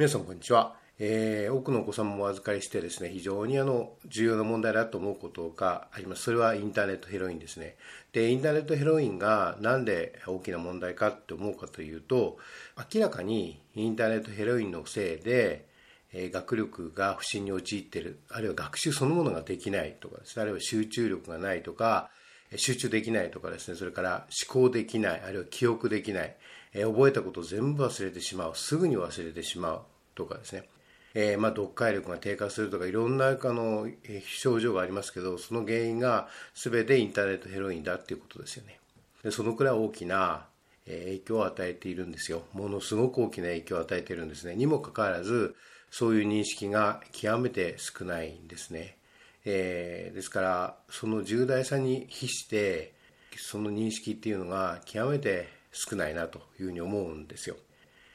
皆さんこんにちは、えー、多くのお子さんもお預かりしてですね非常にあの重要な問題だと思うことがあります。それはインターネットヘロインですね。でインターネットヘロインがなんで大きな問題かって思うかというと明らかにインターネットヘロインのせいで学力が不振に陥っている。あるいは学習そのものができないとかですね。あるいは集中力がないとか集中できないとかですね。それから思考できない。あるいは記憶できない。え覚えたことを全部忘れてしまうすぐに忘れてしまうとかですね、えー、まあ、読解力が低下するとかいろんなあの、え症状がありますけどその原因が全てインターネットヘロインだっていうことですよね。でそのくらい大きな影響を与えているんですよ。ものすごく大きな影響を与えているんですね。にもかかわらずそういう認識が極めて少ないんですね、え、ですからその重大さに比してその認識っていうのが極めて少ないなというふうに思うんですよ。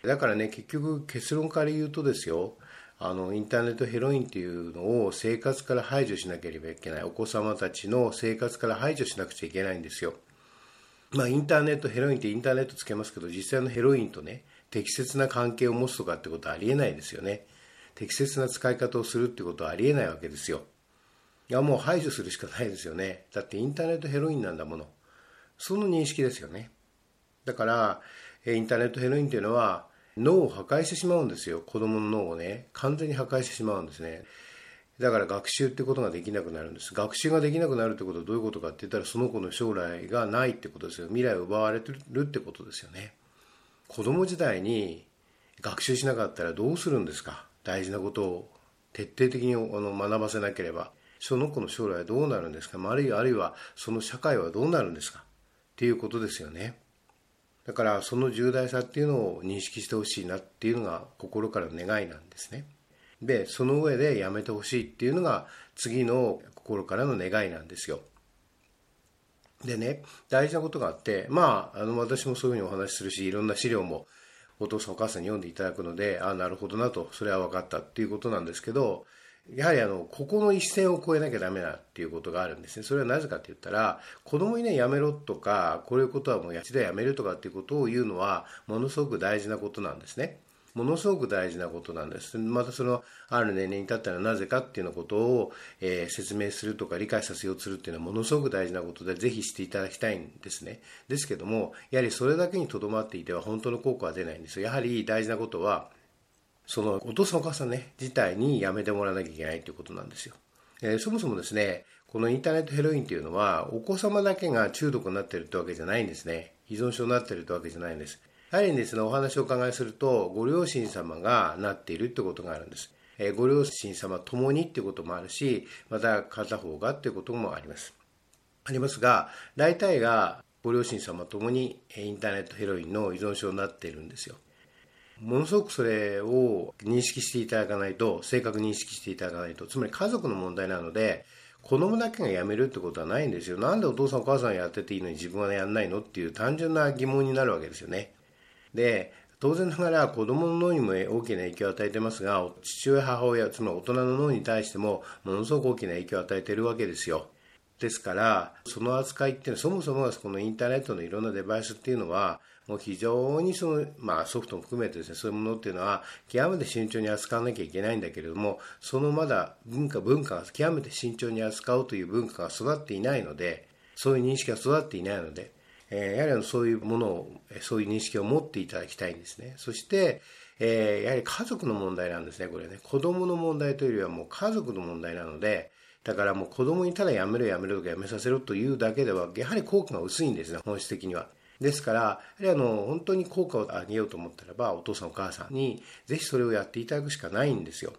だからね結局結論から言うとですよあのインターネットヘロインっていうのを生活から排除しなければいけないお子様たちの生活から排除しなくちゃいけないんですよ。まあインターネットヘロインってインターネットつけますけど実際のヘロインとね適切な関係を持つとかってことはありえないですよね。適切な使い方をするってことはありえないわけですよ。いやもう排除するしかないですよね。だってインターネットヘロインなんだもの。その認識ですよね。だからインターネットヘロインっていうのは脳を破壊してしまうんですよ。子供の脳をね。完全に破壊してしまうんですね。だから学習ってことができなくなるんです。学習ができなくなるってことはどういうことかって言ったらその子の将来がないってことですよ。未来を奪われてるってことですよね。子供時代に学習しなかったらどうするんですか？大事なことを徹底的にあの学ばせなければ。その子の将来はどうなるんですか？あるいあるいはその社会はどうなるんですか？っていうことですよね。だからその重大さっていうのを認識してほしいなっていうのが心からの願いなんですね。で、その上でやめてほしいっていうのが次の心からの願いなんですよ。でね、大事なことがあって、まあ、あの私もそういうふうにお話しするし、いろんな資料もお父さんお母さんに読んでいただくので、ああ、なるほどなと、それは分かったっていうことなんですけど、やはりあの、ここの一線を越えなきゃダメだっていうことがあるんですね。それはなぜかって言ったら、子供にね、やめろとか、こういうことはもう一度やめるとかっていうことを言うのは、ものすごく大事なことなんですね。ものすごく大事なことなんです。またその、ある年齢に至ったらなぜかっていうようなことを、えー、説明するとか理解させようとするっていうのはものすごく大事なことで、ぜひしていただきたいんですね。ですけども、やはりそれだけにとどまっていては本当の効果は出ないんですよ。やはり大事なことは、そのお父さんお母さんね、自体にやめてもらわなきゃいけないということなんですよ。えー、そもそもですね、このインターネットヘロインというのは、お子様だけが中毒になっているってわけじゃないんですね。依存症になっているってわけじゃないんです。やはりですね、お話をお伺いすると、ご両親様がなっているってことがあるんです。えー、ご両親様ともにっていうこともあるし、また片方がっていうこともあります。ありますが、大体がご両親様ともにインターネットヘロインの依存症になっているんですよ。ものすごくそれを認識していただかないと、正確に認識していただかないと、つまり家族の問題なので、子供だけが辞めるってことはないんですよ。なんでお父さんお母さんやってていいのに自分はやんないのっていう単純な疑問になるわけですよね。で、当然ながら子供の脳にも大きな影響を与えてますが、父親、母親、つまり大人の脳に対してもものすごく大きな影響を与えているわけですよ。ですから、その扱いっていうのは、そもそもこのインターネットのいろんなデバイスっていうのは、もう非常にその、まあ、ソフトも含めてですね、そういうものっていうのは、極めて慎重に扱わなきゃいけないんだけれども、そのまだ文化、文化が極めて慎重に扱うという文化が育っていないので、そういう認識が育っていないので、えー、やはりそういうものを、そういう認識を持っていただきたいんですね。そして、えー、やはり家族の問題なんですね、これね。子供の問題というよりはもう家族の問題なので、だからもう子供にただやめろやめろとかやめさせろというだけでは、やはり効果が薄いんですね、本質的には。ですから、やはりあの、本当に効果を上げようと思ったらば、お父さんお母さんに、ぜひそれをやっていただくしかないんですよ。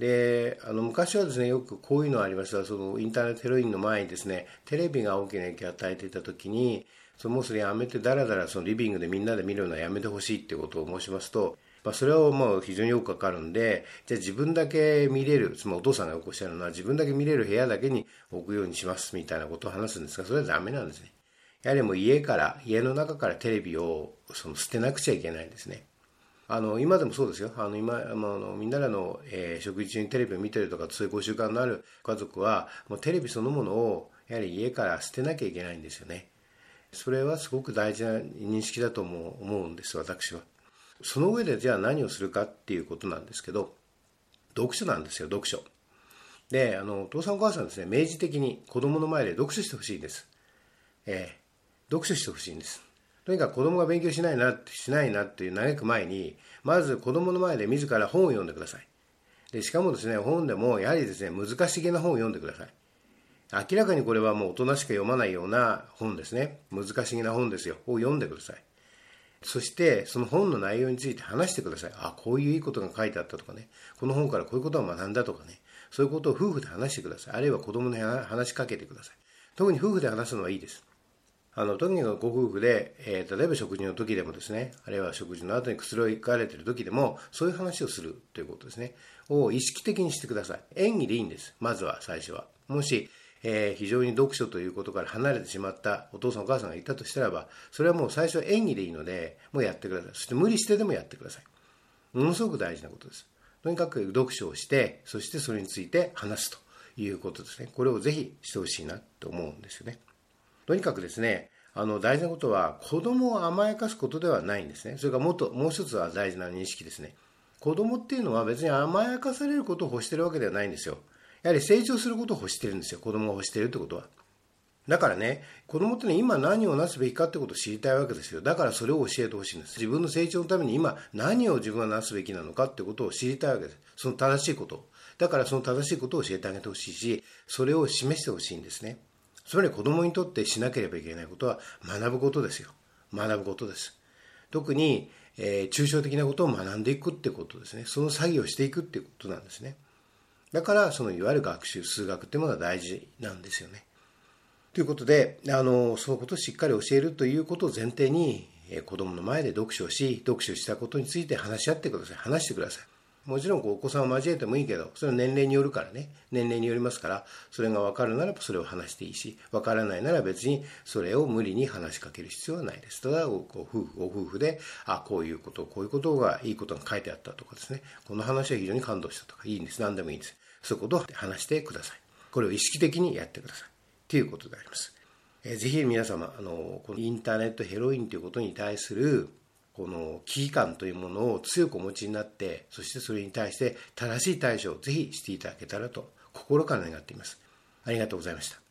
で、あの、昔はですね、よくこういうのありました。その、インターネットヘロインの前にですね、テレビが大きな影響を与えていたときに、そのもうそれやめて、だらだらそのリビングでみんなで見るのはやめてほしいっていうことを申しますと、まあ、それはもう非常によくわかるんで、じゃあ自分だけ見れる、つまりお父さんがおっしゃるのは自分だけ見れる部屋だけに置くようにしますみたいなことを話すんですが、それはダメなんですね。やはりもう家から、家の中からテレビをその捨てなくちゃいけないんですね。あの、今でもそうですよ。あの、今、あの、みんならの、えー、食事中にテレビを見てるとか、そういうご習慣のある家族は、もうテレビそのものを、やはり家から捨てなきゃいけないんですよね。それはすごく大事な認識だと思う思うんです、私は。その上でじゃあ何をするかっていうことなんですけど、読書なんですよ、読書。で、あの、お父さんお母さんですね、明示的に子供の前で読書してほしいんです。えー、読書してほしいんです。とにかく子供が勉強しないな、しないなっていう嘆く前に、まず子供の前で自ら本を読んでください。で、しかもですね、本でもやはりですね、難しげな本を読んでください。明らかにこれはもう大人しか読まないような本ですね。難しげな本ですよ。を読んでください。そして、その本の内容について話してください。あ、こういういいことが書いてあったとかね。この本からこういうことを学んだとかね。そういうことを夫婦で話してください。あるいは子供に話しかけてください。特に夫婦で話すのはいいです。あの、とにかくご夫婦で、えー、例えば食事の時でもですね、あるいは食事の後に薬を行かれている時でも、そういう話をするということですね。を意識的にしてください。演技でいいんです。まずは、最初は。もし、えー、非常に読書ということから離れてしまったお父さんお母さんがいたとしたらば、それはもう最初は演技でいいので、もうやってください。そして無理してでもやってください。ものすごく大事なことです。とにかく読書をして、そしてそれについて話すということですね。これをぜひしてほしいなと思うんですよね。とにかくですね、あの大事なことは子供を甘やかすことではないんですね。それからもっともう一つは大事な認識ですね。子供っていうのは別に甘やかされることを欲してるわけではないんですよ。やはり成長することを欲してるんですよ。子供が欲してるってことは。だからね、子供ってね、今何をなすべきかってことを知りたいわけですよ。だからそれを教えてほしいんです。自分の成長のために今何を自分がなすべきなのかってことを知りたいわけです。その正しいことだからその正しいことを教えてあげてほしいし、それを示してほしいんですね。つまり子供にとってしなければいけないことは学ぶことですよ。学ぶことです。特に、えー、抽象的なことを学んでいくってことですね。その作業をしていくってことなんですね。だから、そのいわゆる学習、数学っていうものが大事なんですよね。ということで、あの、そのことをしっかり教えるということを前提に、え子供の前で読書をし、読書したことについて話し合ってください。話してください。もちろんこうお子さんを交えてもいいけど、それは年齢によるからね、年齢によりますから、それが分かるならばそれを話していいし、分からないなら別にそれを無理に話しかける必要はないです。ただ、ご夫婦、ご夫婦で、あ、こういうこと、こういうことが、いいことが書いてあったとかですね、この話は非常に感動したとか、いいんです。何でもいいんです。そういうことを話してください。これを意識的にやってください。ということであります。えー、ぜひ皆様、あの、このインターネットヘロインということに対するこの危機感というものを強くお持ちになって、そしてそれに対して正しい対処をぜひしていただけたらと心から願っています。ありがとうございました。